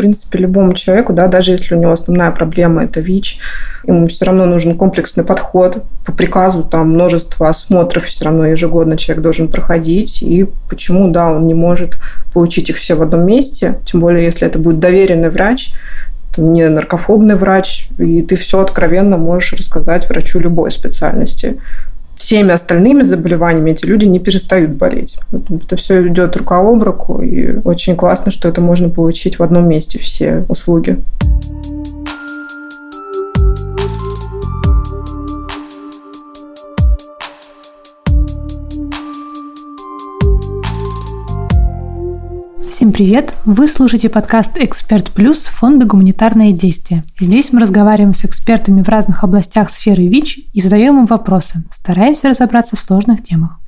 принципе, любому человеку, да, даже если у него основная проблема – это ВИЧ, ему все равно нужен комплексный подход. По приказу там множество осмотров все равно ежегодно человек должен проходить. И почему, да, он не может получить их все в одном месте, тем более, если это будет доверенный врач, не наркофобный врач, и ты все откровенно можешь рассказать врачу любой специальности всеми остальными заболеваниями эти люди не перестают болеть. Это все идет рука об руку, и очень классно, что это можно получить в одном месте, все услуги. Всем привет! Вы слушаете подкаст «Эксперт Плюс» фонда «Гуманитарные действия». Здесь мы разговариваем с экспертами в разных областях сферы ВИЧ и задаем им вопросы, стараемся разобраться в сложных темах.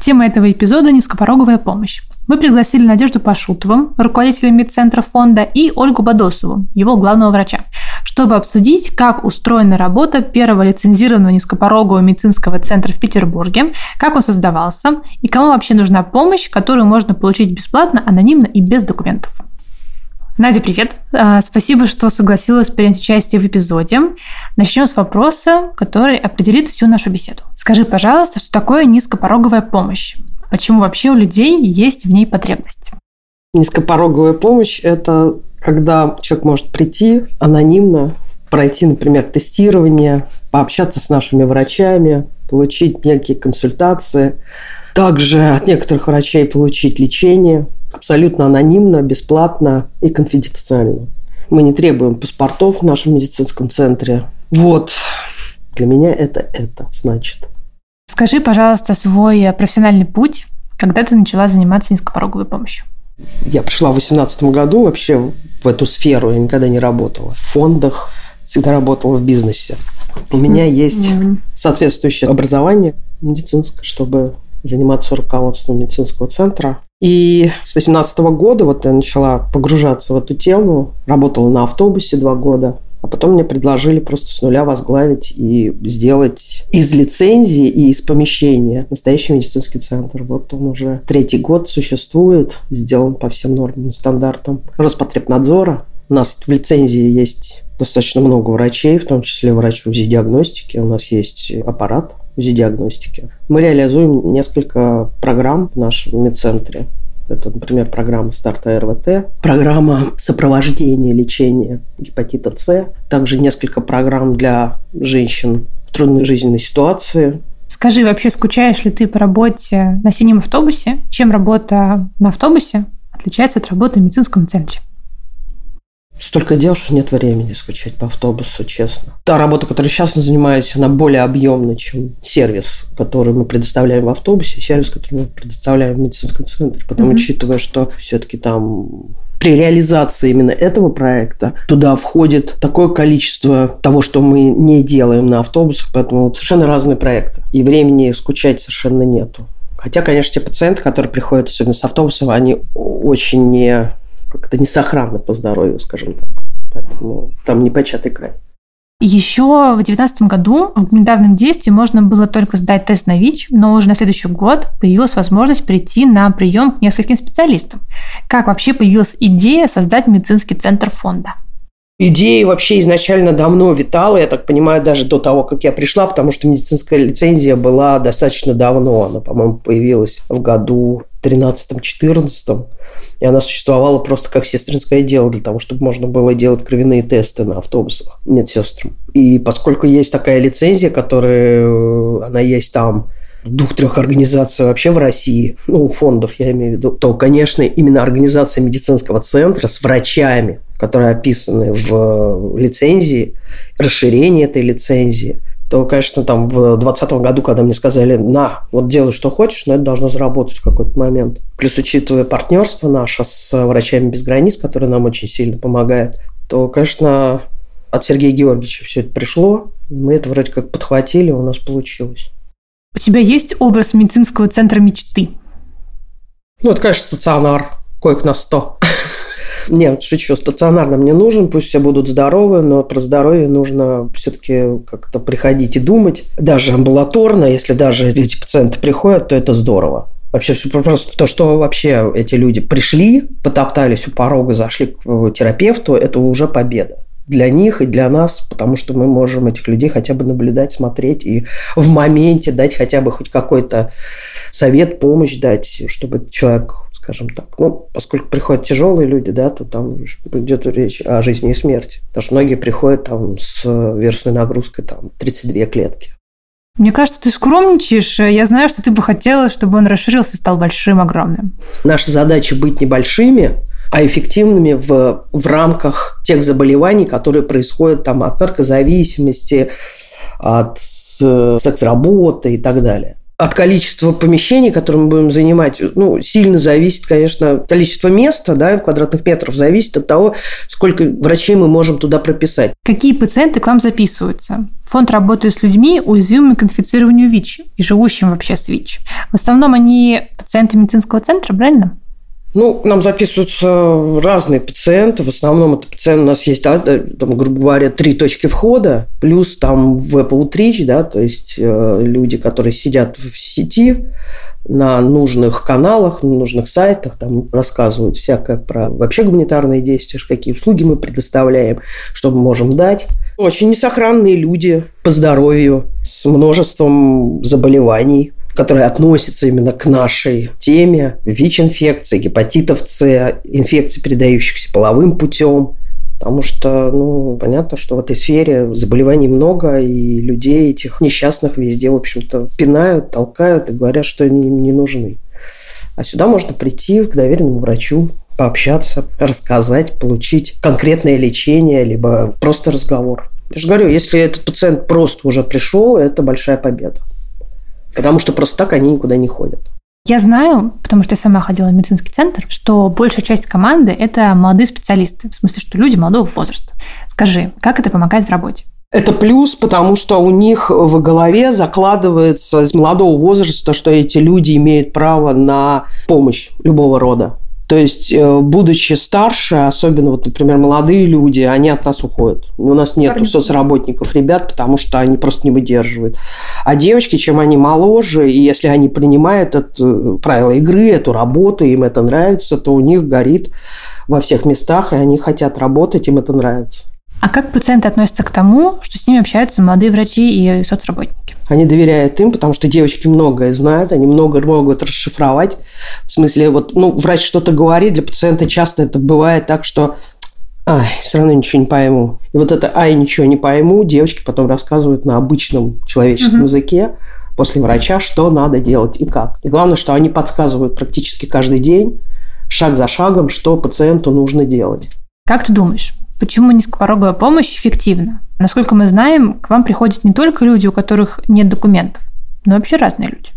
Тема этого эпизода – низкопороговая помощь. Мы пригласили Надежду Пашутову, руководителя медцентра фонда, и Ольгу Бадосову, его главного врача, чтобы обсудить, как устроена работа первого лицензированного низкопорогового медицинского центра в Петербурге, как он создавался и кому вообще нужна помощь, которую можно получить бесплатно, анонимно и без документов. Надя, привет! А, спасибо, что согласилась принять участие в эпизоде. Начнем с вопроса, который определит всю нашу беседу. Скажи, пожалуйста, что такое низкопороговая помощь? Почему вообще у людей есть в ней потребность? Низкопороговая помощь – это когда человек может прийти анонимно, пройти, например, тестирование, пообщаться с нашими врачами, получить некие консультации, также от некоторых врачей получить лечение – абсолютно анонимно, бесплатно и конфиденциально. Мы не требуем паспортов в нашем медицинском центре. Вот. Для меня это это значит. Скажи, пожалуйста, свой профессиональный путь, когда ты начала заниматься низкопороговой помощью. Я пришла в 2018 году вообще в эту сферу. Я никогда не работала в фондах, всегда работала в бизнесе. У меня есть соответствующее образование медицинское, чтобы заниматься руководством медицинского центра. И с 2018 года вот я начала погружаться в эту тему, работала на автобусе два года, а потом мне предложили просто с нуля возглавить и сделать из лицензии и из помещения настоящий медицинский центр. Вот он уже третий год существует, сделан по всем нормам и стандартам Роспотребнадзора. У нас в лицензии есть достаточно много врачей, в том числе врач УЗИ-диагностики. У нас есть аппарат УЗИ-диагностики. Мы реализуем несколько программ в нашем медцентре. Это, например, программа старта РВТ, программа сопровождения лечения гепатита С, также несколько программ для женщин в трудной жизненной ситуации. Скажи, вообще скучаешь ли ты по работе на синем автобусе? Чем работа на автобусе отличается от работы в медицинском центре? Столько дел, что нет времени скучать по автобусу, честно. Та работа, которой сейчас занимаюсь, она более объемная, чем сервис, который мы предоставляем в автобусе, сервис, который мы предоставляем в медицинском центре. Потом, mm-hmm. учитывая, что все-таки там при реализации именно этого проекта туда входит такое количество того, что мы не делаем на автобусах, поэтому совершенно разные проекты. И времени скучать совершенно нету. Хотя, конечно, те пациенты, которые приходят, особенно с автобусом, они очень не как-то не сохранно по здоровью, скажем так. Поэтому там непочатый край. Еще в 2019 году в гуманитарном действии можно было только сдать тест на ВИЧ, но уже на следующий год появилась возможность прийти на прием к нескольким специалистам. Как вообще появилась идея создать медицинский центр фонда? Идея вообще изначально давно витала, я так понимаю, даже до того, как я пришла, потому что медицинская лицензия была достаточно давно. Она, по-моему, появилась в году 13-14. И она существовала просто как сестринское дело для того, чтобы можно было делать кровяные тесты на автобусах медсестрам. И поскольку есть такая лицензия, которая, э, она есть там двух-трех организаций вообще в России, ну, фондов я имею в виду, то, конечно, именно организация медицинского центра с врачами, которые описаны в лицензии, расширение этой лицензии – то, конечно, там в 2020 году, когда мне сказали, на, вот делай, что хочешь, но это должно заработать в какой-то момент. Плюс, учитывая партнерство наше с врачами без границ, которое нам очень сильно помогает, то, конечно, от Сергея Георгиевича все это пришло, мы это вроде как подхватили, у нас получилось. У тебя есть образ медицинского центра мечты? Ну, это, конечно, стационар, коек на сто. Нет, шучу, стационарно мне нужен, пусть все будут здоровы, но про здоровье нужно все-таки как-то приходить и думать. Даже амбулаторно, если даже эти пациенты приходят, то это здорово. Вообще просто то, что вообще эти люди пришли, потоптались у порога, зашли к терапевту, это уже победа для них и для нас, потому что мы можем этих людей хотя бы наблюдать, смотреть и в моменте дать хотя бы хоть какой-то совет, помощь дать, чтобы человек скажем так. Ну, поскольку приходят тяжелые люди, да, то там идет речь о жизни и смерти. Потому что многие приходят там с вирусной нагрузкой там 32 клетки. Мне кажется, ты скромничаешь. Я знаю, что ты бы хотела, чтобы он расширился и стал большим, огромным. Наша задача быть небольшими, а эффективными в, в рамках тех заболеваний, которые происходят там от наркозависимости, от секс-работы и так далее от количества помещений, которые мы будем занимать, ну, сильно зависит, конечно, количество места, да, квадратных метров зависит от того, сколько врачей мы можем туда прописать. Какие пациенты к вам записываются? Фонд работает с людьми, уязвимыми к инфицированию ВИЧ и живущим вообще с ВИЧ. В основном они пациенты медицинского центра, правильно? Ну, нам записываются разные пациенты. В основном это пациенты, у нас есть, да, там, грубо говоря, три точки входа, плюс там Apple Outreach, да, то есть э, люди, которые сидят в сети, на нужных каналах, на нужных сайтах, там рассказывают всякое про вообще гуманитарные действия, какие услуги мы предоставляем, что мы можем дать. Очень несохранные люди по здоровью, с множеством заболеваний, которые относятся именно к нашей теме ВИЧ-инфекции, гепатитов С, инфекций, передающихся половым путем. Потому что, ну, понятно, что в этой сфере заболеваний много, и людей этих несчастных везде, в общем-то, пинают, толкают и говорят, что они им не нужны. А сюда можно прийти к доверенному врачу, пообщаться, рассказать, получить конкретное лечение, либо просто разговор. Я же говорю, если этот пациент просто уже пришел, это большая победа. Потому что просто так они никуда не ходят. Я знаю, потому что я сама ходила в медицинский центр, что большая часть команды – это молодые специалисты, в смысле, что люди молодого возраста. Скажи, как это помогает в работе? Это плюс, потому что у них в голове закладывается с молодого возраста, что эти люди имеют право на помощь любого рода. То есть, э, будучи старше, особенно, вот, например, молодые люди, они от нас уходят. У нас нет соцработников, ребят, потому что они просто не выдерживают. А девочки, чем они моложе, и если они принимают это э, правила игры, эту работу, им это нравится, то у них горит во всех местах, и они хотят работать, им это нравится. А как пациенты относятся к тому, что с ними общаются молодые врачи и соцработники? Они доверяют им, потому что девочки многое знают, они много могут расшифровать. В смысле, вот, ну, врач что-то говорит, для пациента часто это бывает так, что ай, все равно ничего не пойму. И вот это ай, ничего не пойму, девочки потом рассказывают на обычном человеческом угу. языке после врача, что надо делать и как. И главное, что они подсказывают практически каждый день, шаг за шагом, что пациенту нужно делать. Как ты думаешь, Почему низкопороговая помощь эффективна? Насколько мы знаем, к вам приходят не только люди, у которых нет документов, но вообще разные люди.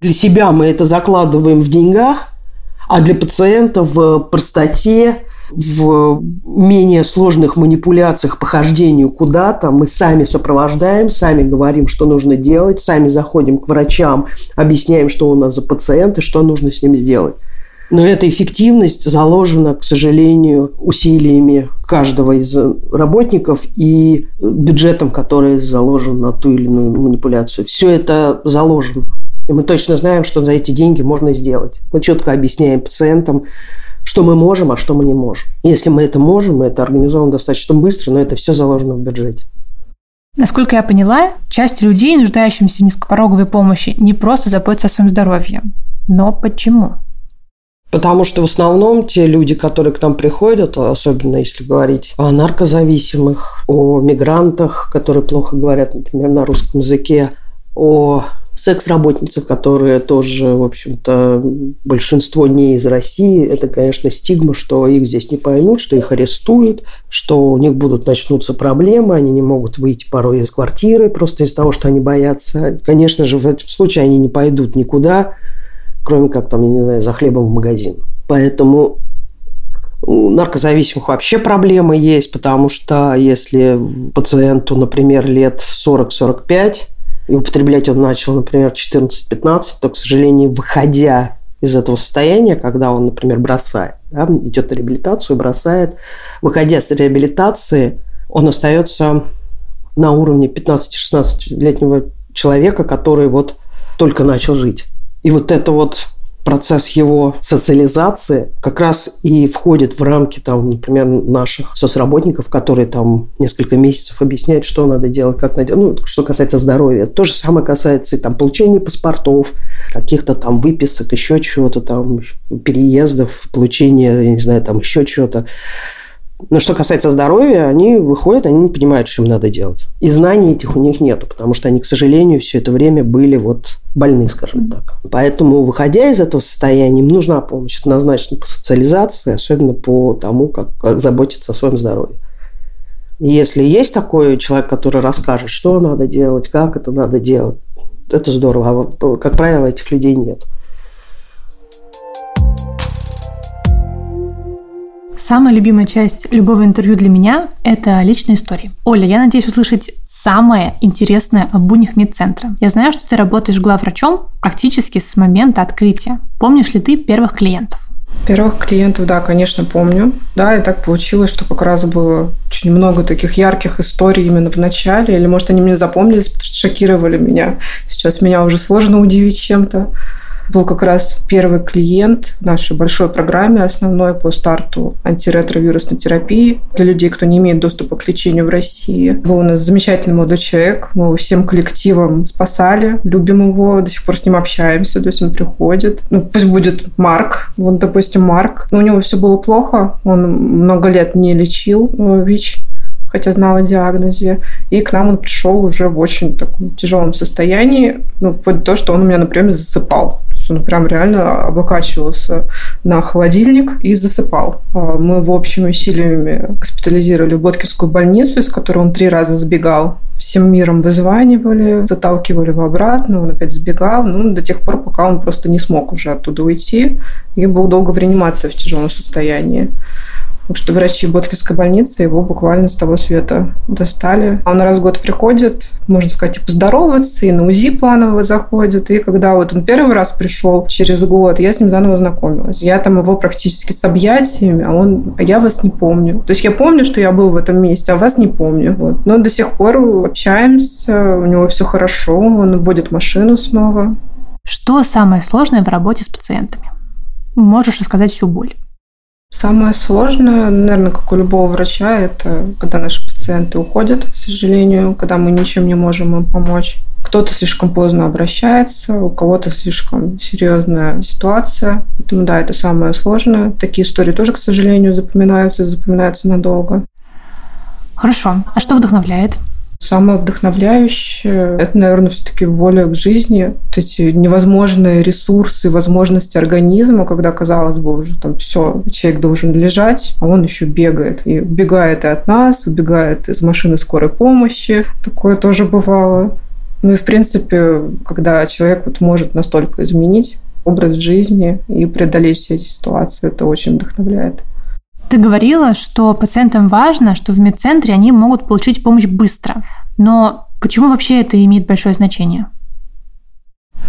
Для себя мы это закладываем в деньгах, а для пациента в простоте, в менее сложных манипуляциях по хождению куда-то мы сами сопровождаем, сами говорим, что нужно делать, сами заходим к врачам, объясняем, что у нас за пациент и что нужно с ним сделать. Но эта эффективность заложена, к сожалению, усилиями каждого из работников и бюджетом, который заложен на ту или иную манипуляцию. Все это заложено. И мы точно знаем, что за эти деньги можно сделать. Мы четко объясняем пациентам, что мы можем, а что мы не можем. Если мы это можем, мы это организуем достаточно быстро, но это все заложено в бюджете. Насколько я поняла, часть людей, нуждающихся в низкопороговой помощи, не просто заботятся о своем здоровье. Но почему? Потому что в основном те люди, которые к нам приходят, особенно если говорить о наркозависимых, о мигрантах, которые плохо говорят, например, на русском языке, о секс-работницах, которые тоже, в общем-то, большинство не из России. Это, конечно, стигма, что их здесь не поймут, что их арестуют, что у них будут начнутся проблемы, они не могут выйти порой из квартиры просто из-за того, что они боятся. Конечно же, в этом случае они не пойдут никуда, кроме как там, я не знаю, за хлебом в магазин. Поэтому у наркозависимых вообще проблемы есть, потому что если пациенту, например, лет 40-45, и употреблять он начал, например, 14-15, то, к сожалению, выходя из этого состояния, когда он, например, бросает, да, идет на реабилитацию, бросает, выходя с реабилитации, он остается на уровне 15-16-летнего человека, который вот только начал жить. И вот это вот процесс его социализации как раз и входит в рамки, там, например, наших соцработников, которые там несколько месяцев объясняют, что надо делать, как надо делать. Ну, что касается здоровья. То же самое касается и там получения паспортов, каких-то там выписок, еще чего-то там, переездов, получения, я не знаю, там еще чего-то. Но что касается здоровья, они выходят, они не понимают, что им надо делать. И знаний этих у них нету, потому что они, к сожалению, все это время были вот больны, скажем так. Поэтому, выходя из этого состояния, им нужна помощь однозначно по социализации, особенно по тому, как, как заботиться о своем здоровье. Если есть такой человек, который расскажет, что надо делать, как это надо делать, это здорово. А, как правило, этих людей нет. Самая любимая часть любого интервью для меня – это личные истории. Оля, я надеюсь услышать самое интересное об уних медцентра. Я знаю, что ты работаешь главврачом практически с момента открытия. Помнишь ли ты первых клиентов? Первых клиентов, да, конечно, помню. Да, и так получилось, что как раз было очень много таких ярких историй именно в начале. Или, может, они мне запомнились, потому что шокировали меня. Сейчас меня уже сложно удивить чем-то был как раз первый клиент в нашей большой программе, основной по старту антиретровирусной терапии для людей, кто не имеет доступа к лечению в России. Был у нас замечательный молодой человек. Мы его всем коллективом спасали, любим его, до сих пор с ним общаемся, то есть он приходит. Ну, пусть будет Марк, вот, допустим, Марк. Но у него все было плохо, он много лет не лечил э, ВИЧ хотя знал о диагнозе. И к нам он пришел уже в очень таком тяжелом состоянии, ну, вплоть до того, что он у меня на приеме засыпал он прям реально облокачивался на холодильник и засыпал. А мы в общими усилиями госпитализировали в Боткинскую больницу, из которой он три раза сбегал. Всем миром вызванивали, заталкивали его обратно, он опять сбегал, ну, до тех пор, пока он просто не смог уже оттуда уйти и был долго в реанимации в тяжелом состоянии. Потому что врачи Боткинской больницы его буквально с того света достали. Он раз в год приходит, можно сказать, и поздороваться, и на УЗИ планово заходит. И когда вот он первый раз пришел через год, я с ним заново знакомилась. Я там его практически с объятиями, а он, а я вас не помню. То есть я помню, что я был в этом месте, а вас не помню. Вот. Но до сих пор общаемся, у него все хорошо, он водит машину снова. Что самое сложное в работе с пациентами? Можешь рассказать всю боль? Самое сложное, наверное, как у любого врача, это когда наши пациенты уходят, к сожалению, когда мы ничем не можем им помочь. Кто-то слишком поздно обращается, у кого-то слишком серьезная ситуация. Поэтому да, это самое сложное. Такие истории тоже, к сожалению, запоминаются, запоминаются надолго. Хорошо. А что вдохновляет? Самое вдохновляющее – это, наверное, все-таки воля к жизни. Вот эти невозможные ресурсы, возможности организма, когда, казалось бы, уже там все, человек должен лежать, а он еще бегает. И убегает и от нас, убегает из машины скорой помощи. Такое тоже бывало. Ну и, в принципе, когда человек вот может настолько изменить образ жизни и преодолеть все эти ситуации, это очень вдохновляет. Ты говорила, что пациентам важно, что в медцентре они могут получить помощь быстро. Но почему вообще это имеет большое значение?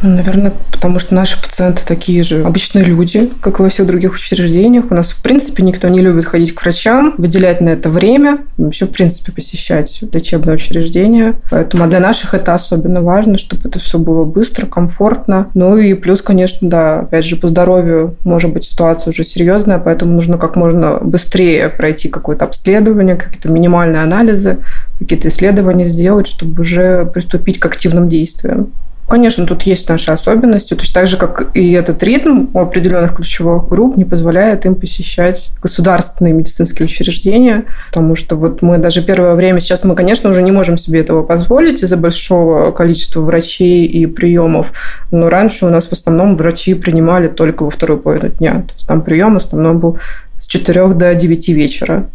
Наверное, потому что наши пациенты такие же обычные люди, как и во всех других учреждениях. У нас, в принципе, никто не любит ходить к врачам, выделять на это время, вообще, в принципе, посещать лечебное учреждение. Поэтому а для наших это особенно важно, чтобы это все было быстро, комфортно. Ну и плюс, конечно, да, опять же, по здоровью может быть ситуация уже серьезная, поэтому нужно как можно быстрее пройти какое-то обследование, какие-то минимальные анализы, какие-то исследования сделать, чтобы уже приступить к активным действиям. Конечно, тут есть наши особенности, точно так же, как и этот ритм у определенных ключевых групп не позволяет им посещать государственные медицинские учреждения, потому что вот мы даже первое время, сейчас мы, конечно, уже не можем себе этого позволить из-за большого количества врачей и приемов, но раньше у нас в основном врачи принимали только во вторую половину дня, то есть там прием в основном был с 4 до 9 вечера.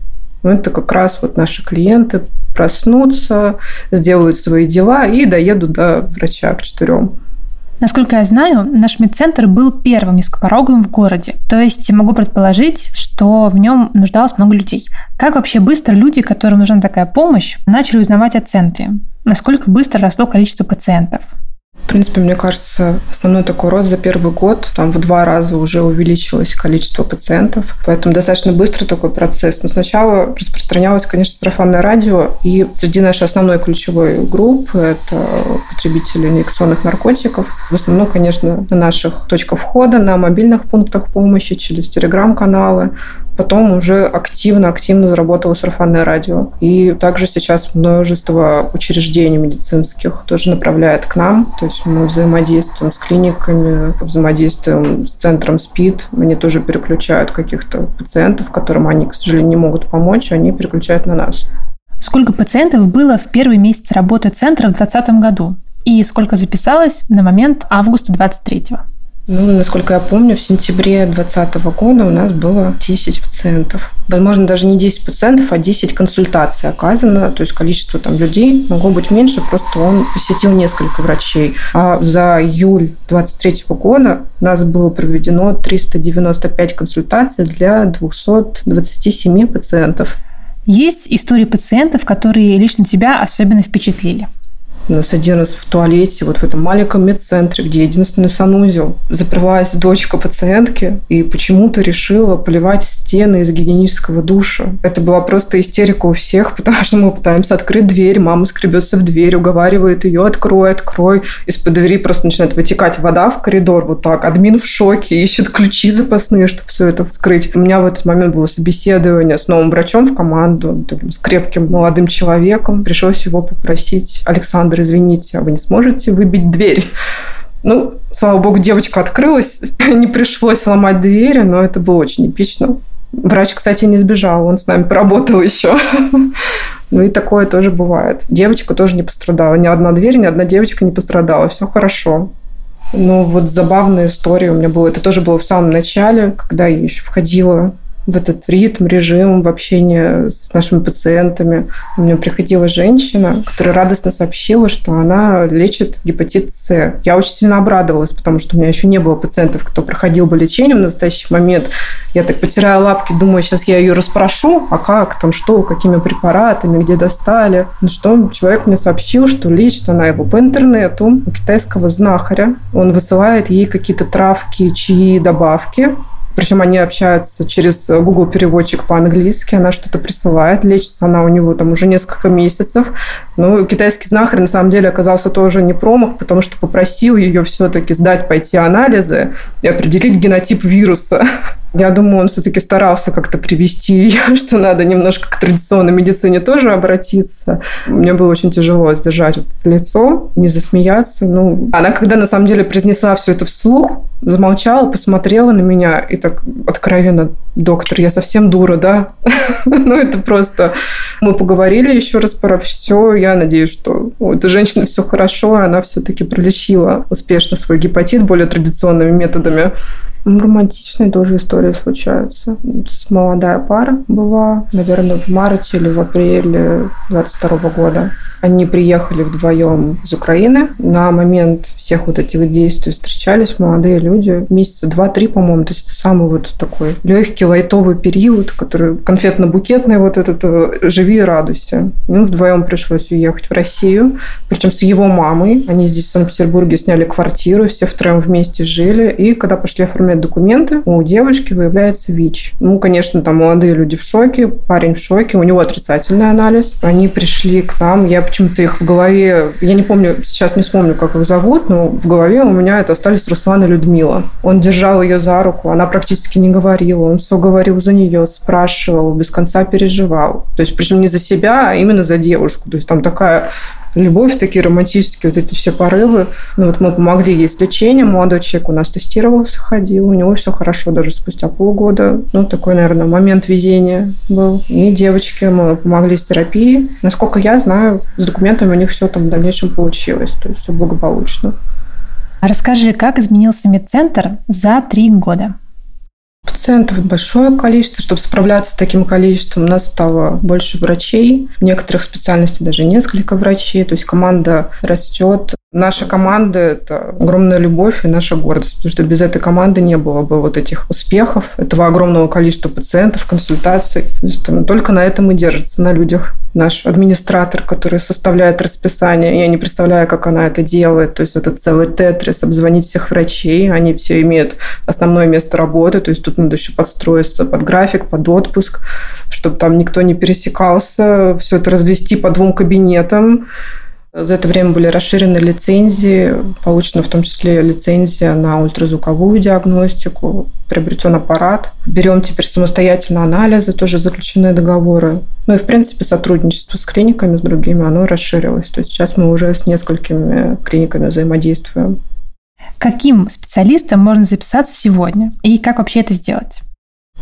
Ну, это как раз вот наши клиенты проснутся, сделают свои дела и доедут до врача к четырем. Насколько я знаю, наш медцентр был первым низкопороговым в городе. То есть могу предположить, что в нем нуждалось много людей. Как вообще быстро люди, которым нужна такая помощь, начали узнавать о центре? Насколько быстро росло количество пациентов? В принципе, мне кажется, основной такой рост за первый год, там в два раза уже увеличилось количество пациентов, поэтому достаточно быстро такой процесс. Но сначала распространялось, конечно, сарафанное радио, и среди нашей основной ключевой группы это потребители инъекционных наркотиков. В основном, конечно, на наших точках входа, на мобильных пунктах помощи, через телеграм-каналы, Потом уже активно-активно заработало сарафанное радио. И также сейчас множество учреждений медицинских тоже направляет к нам. То есть мы взаимодействуем с клиниками, взаимодействуем с центром СПИД. Они тоже переключают каких-то пациентов, которым они, к сожалению, не могут помочь, они переключают на нас. Сколько пациентов было в первый месяц работы центра в 2020 году? И сколько записалось на момент августа 2023? Ну, насколько я помню, в сентябре 2020 года у нас было 10 пациентов. Возможно, даже не 10 пациентов, а 10 консультаций оказано. То есть количество там людей могло быть меньше, просто он посетил несколько врачей. А за июль 2023 года у нас было проведено 395 консультаций для 227 пациентов. Есть истории пациентов, которые лично тебя особенно впечатлили? Нас один раз в туалете, вот в этом маленьком медцентре, где единственный санузел, заперлась дочка пациентки и почему-то решила поливать стены из гигиенического душа. Это была просто истерика у всех, потому что мы пытаемся открыть дверь, мама скребется в дверь, уговаривает ее, открой, открой. Из-под двери просто начинает вытекать вода в коридор вот так. Админ в шоке, ищет ключи запасные, чтобы все это вскрыть. У меня в этот момент было собеседование с новым врачом в команду, с крепким молодым человеком. Пришлось его попросить Александр Александр, извините, а вы не сможете выбить дверь? Ну, слава богу, девочка открылась, не пришлось ломать двери, но это было очень эпично. Врач, кстати, не сбежал, он с нами поработал еще. Ну и такое тоже бывает. Девочка тоже не пострадала. Ни одна дверь, ни одна девочка не пострадала. Все хорошо. Ну вот забавная история у меня была. Это тоже было в самом начале, когда я еще входила в этот ритм, режим в общении с нашими пациентами. У меня приходила женщина, которая радостно сообщила, что она лечит гепатит С. Я очень сильно обрадовалась, потому что у меня еще не было пациентов, кто проходил бы лечение в настоящий момент. Я так потираю лапки, думаю, сейчас я ее расспрошу, а как там, что, какими препаратами, где достали. Ну что, человек мне сообщил, что лечит она его по интернету у китайского знахаря. Он высылает ей какие-то травки, чаи, добавки. Причем они общаются через Google переводчик по-английски, она что-то присылает, лечится она у него там уже несколько месяцев. Ну, китайский знахарь на самом деле оказался тоже не промах, потому что попросил ее все-таки сдать, пойти анализы и определить генотип вируса. Я думаю, он все-таки старался как-то привести ее, что надо немножко к традиционной медицине тоже обратиться. Мне было очень тяжело сдержать вот лицо, не засмеяться. Ну, она когда на самом деле произнесла все это вслух, замолчала, посмотрела на меня и так откровенно, доктор, я совсем дура, да? ну, это просто... Мы поговорили еще раз про все. Я надеюсь, что у этой женщины все хорошо, и она все-таки пролечила успешно свой гепатит более традиционными методами. Романтичные тоже истории случаются. С молодая пара была, наверное, в марте или в апреле 22 года. Они приехали вдвоем из Украины. На момент всех вот этих действий встречались молодые люди. Месяца два-три, по-моему. То есть это самый вот такой легкий, лайтовый период, который конфетно-букетный вот этот э, «Живи и радуйся». Им вдвоем пришлось уехать в Россию. Причем с его мамой. Они здесь в Санкт-Петербурге сняли квартиру, все втроем вместе жили. И когда пошли оформлять документы, у девочки выявляется ВИЧ. Ну, конечно, там молодые люди в шоке, парень в шоке, у него отрицательный анализ. Они пришли к нам, я почему-то их в голове, я не помню, сейчас не вспомню, как их зовут, но в голове у меня это остались Руслан и Людмила. Он держал ее за руку, она практически не говорила, он все говорил за нее, спрашивал, без конца переживал. То есть, причем не за себя, а именно за девушку. То есть, там такая любовь, такие романтические вот эти все порывы. Ну вот мы помогли ей с лечением, молодой человек у нас тестировался, ходил, у него все хорошо даже спустя полгода. Ну, такой, наверное, момент везения был. И девочке мы помогли с терапией. Насколько я знаю, с документами у них все там в дальнейшем получилось, то есть все благополучно. Расскажи, как изменился медцентр за три года? Пациентов большое количество. Чтобы справляться с таким количеством, у нас стало больше врачей. В некоторых специальностях даже несколько врачей. То есть команда растет. Наша команда – это огромная любовь и наша гордость, потому что без этой команды не было бы вот этих успехов, этого огромного количества пациентов, консультаций. То есть, там, только на этом и держится, на людях. Наш администратор, который составляет расписание, я не представляю, как она это делает. То есть это целый тетрис, обзвонить всех врачей. Они все имеют основное место работы, то есть тут надо еще подстроиться под график, под отпуск, чтобы там никто не пересекался, все это развести по двум кабинетам. За это время были расширены лицензии, получена в том числе лицензия на ультразвуковую диагностику, приобретен аппарат. Берем теперь самостоятельно анализы, тоже заключенные договоры. Ну и, в принципе, сотрудничество с клиниками, с другими, оно расширилось. То есть сейчас мы уже с несколькими клиниками взаимодействуем. Каким специалистам можно записаться сегодня? И как вообще это сделать?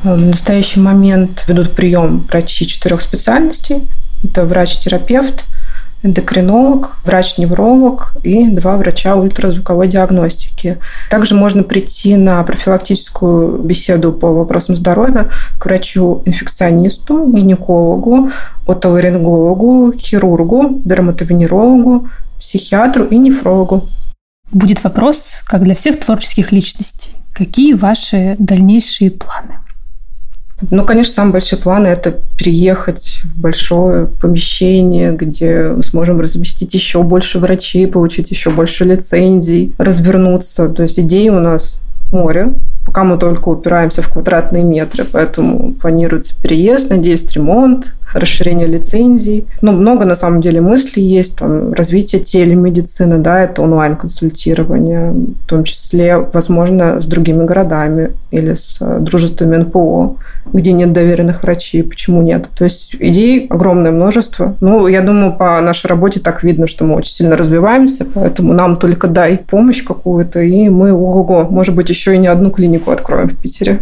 В настоящий момент ведут прием врачи четырех специальностей. Это врач-терапевт, эндокринолог, врач-невролог и два врача ультразвуковой диагностики. Также можно прийти на профилактическую беседу по вопросам здоровья к врачу-инфекционисту, гинекологу, отоларингологу, хирургу, дерматовенерологу, психиатру и нефрологу. Будет вопрос, как для всех творческих личностей. Какие ваши дальнейшие планы? Ну, конечно, самые большие планы – это переехать в большое помещение, где мы сможем разместить еще больше врачей, получить еще больше лицензий, развернуться. То есть идеи у нас море. Пока мы только упираемся в квадратные метры, поэтому планируется переезд, надеюсь, ремонт, расширение лицензий. Ну, много на самом деле мыслей есть, там, развитие телемедицины, да, это онлайн-консультирование, в том числе, возможно, с другими городами или с э, дружествами НПО, где нет доверенных врачей, почему нет. То есть идей огромное множество. Ну, я думаю, по нашей работе так видно, что мы очень сильно развиваемся, поэтому нам только дай помощь какую-то, и мы, ого-го, может быть, еще и не одну клинику откроем в Питере.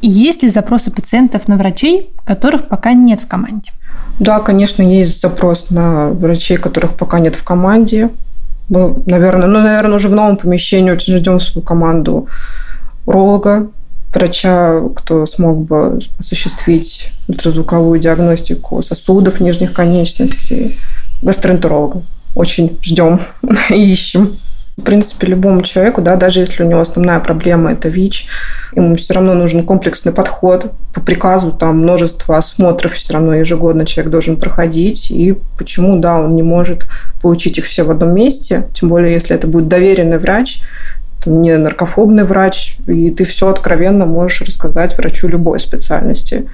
Есть ли запросы пациентов на врачей, которых пока нет в команде? Да, конечно, есть запрос на врачей, которых пока нет в команде. Мы, наверное, ну, наверное, уже в новом помещении очень ждем свою команду уролога, врача, кто смог бы осуществить ультразвуковую диагностику сосудов нижних конечностей, гастроэнтеролога. Очень ждем и ищем. В принципе, любому человеку, да, даже если у него основная проблема – это ВИЧ, ему все равно нужен комплексный подход. По приказу там множество осмотров все равно ежегодно человек должен проходить. И почему, да, он не может получить их все в одном месте, тем более, если это будет доверенный врач, не наркофобный врач, и ты все откровенно можешь рассказать врачу любой специальности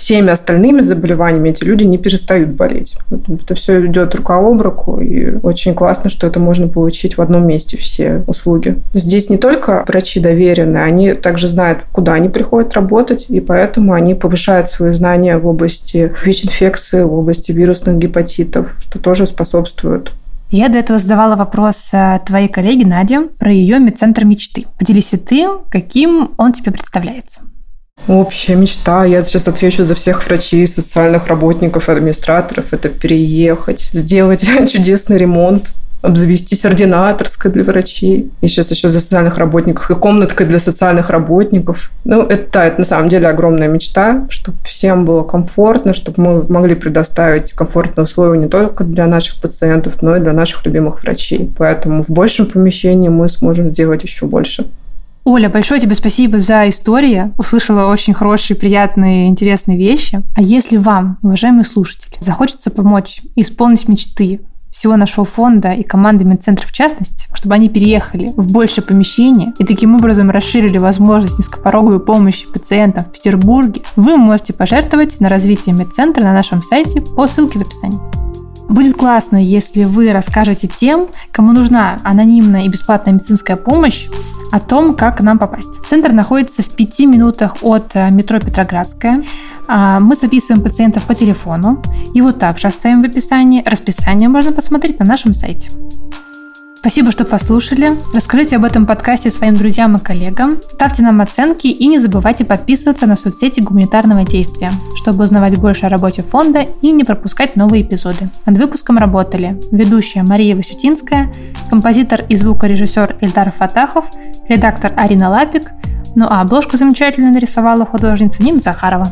всеми остальными заболеваниями эти люди не перестают болеть. Это все идет рука об руку, и очень классно, что это можно получить в одном месте, все услуги. Здесь не только врачи доверенные, они также знают, куда они приходят работать, и поэтому они повышают свои знания в области ВИЧ-инфекции, в области вирусных гепатитов, что тоже способствует я до этого задавала вопрос э, твоей коллеге Наде про ее медцентр мечты. Поделись и ты, каким он тебе представляется. Общая мечта, я сейчас отвечу за всех врачей, социальных работников, администраторов, это переехать, сделать чудесный ремонт, обзавестись ординаторской для врачей. И сейчас еще за социальных работников и комнаткой для социальных работников. Ну, это, это на самом деле огромная мечта, чтобы всем было комфортно, чтобы мы могли предоставить комфортные условия не только для наших пациентов, но и для наших любимых врачей. Поэтому в большем помещении мы сможем сделать еще больше. Оля, большое тебе спасибо за историю. Услышала очень хорошие, приятные, интересные вещи. А если вам, уважаемые слушатели, захочется помочь исполнить мечты всего нашего фонда и команды медцентра в частности, чтобы они переехали в большее помещение и таким образом расширили возможность низкопороговой помощи пациентам в Петербурге, вы можете пожертвовать на развитие медцентра на нашем сайте по ссылке в описании. Будет классно, если вы расскажете тем, кому нужна анонимная и бесплатная медицинская помощь, о том, как к нам попасть. Центр находится в пяти минутах от э, метро Петроградская. А, мы записываем пациентов по телефону. Его также оставим в описании. Расписание можно посмотреть на нашем сайте. Спасибо, что послушали. Расскажите об этом подкасте своим друзьям и коллегам. Ставьте нам оценки и не забывайте подписываться на соцсети гуманитарного действия, чтобы узнавать больше о работе фонда и не пропускать новые эпизоды. Над выпуском работали ведущая Мария Васютинская, композитор и звукорежиссер Ильдар Фатахов, редактор Арина Лапик, ну а обложку замечательно нарисовала художница Нина Захарова.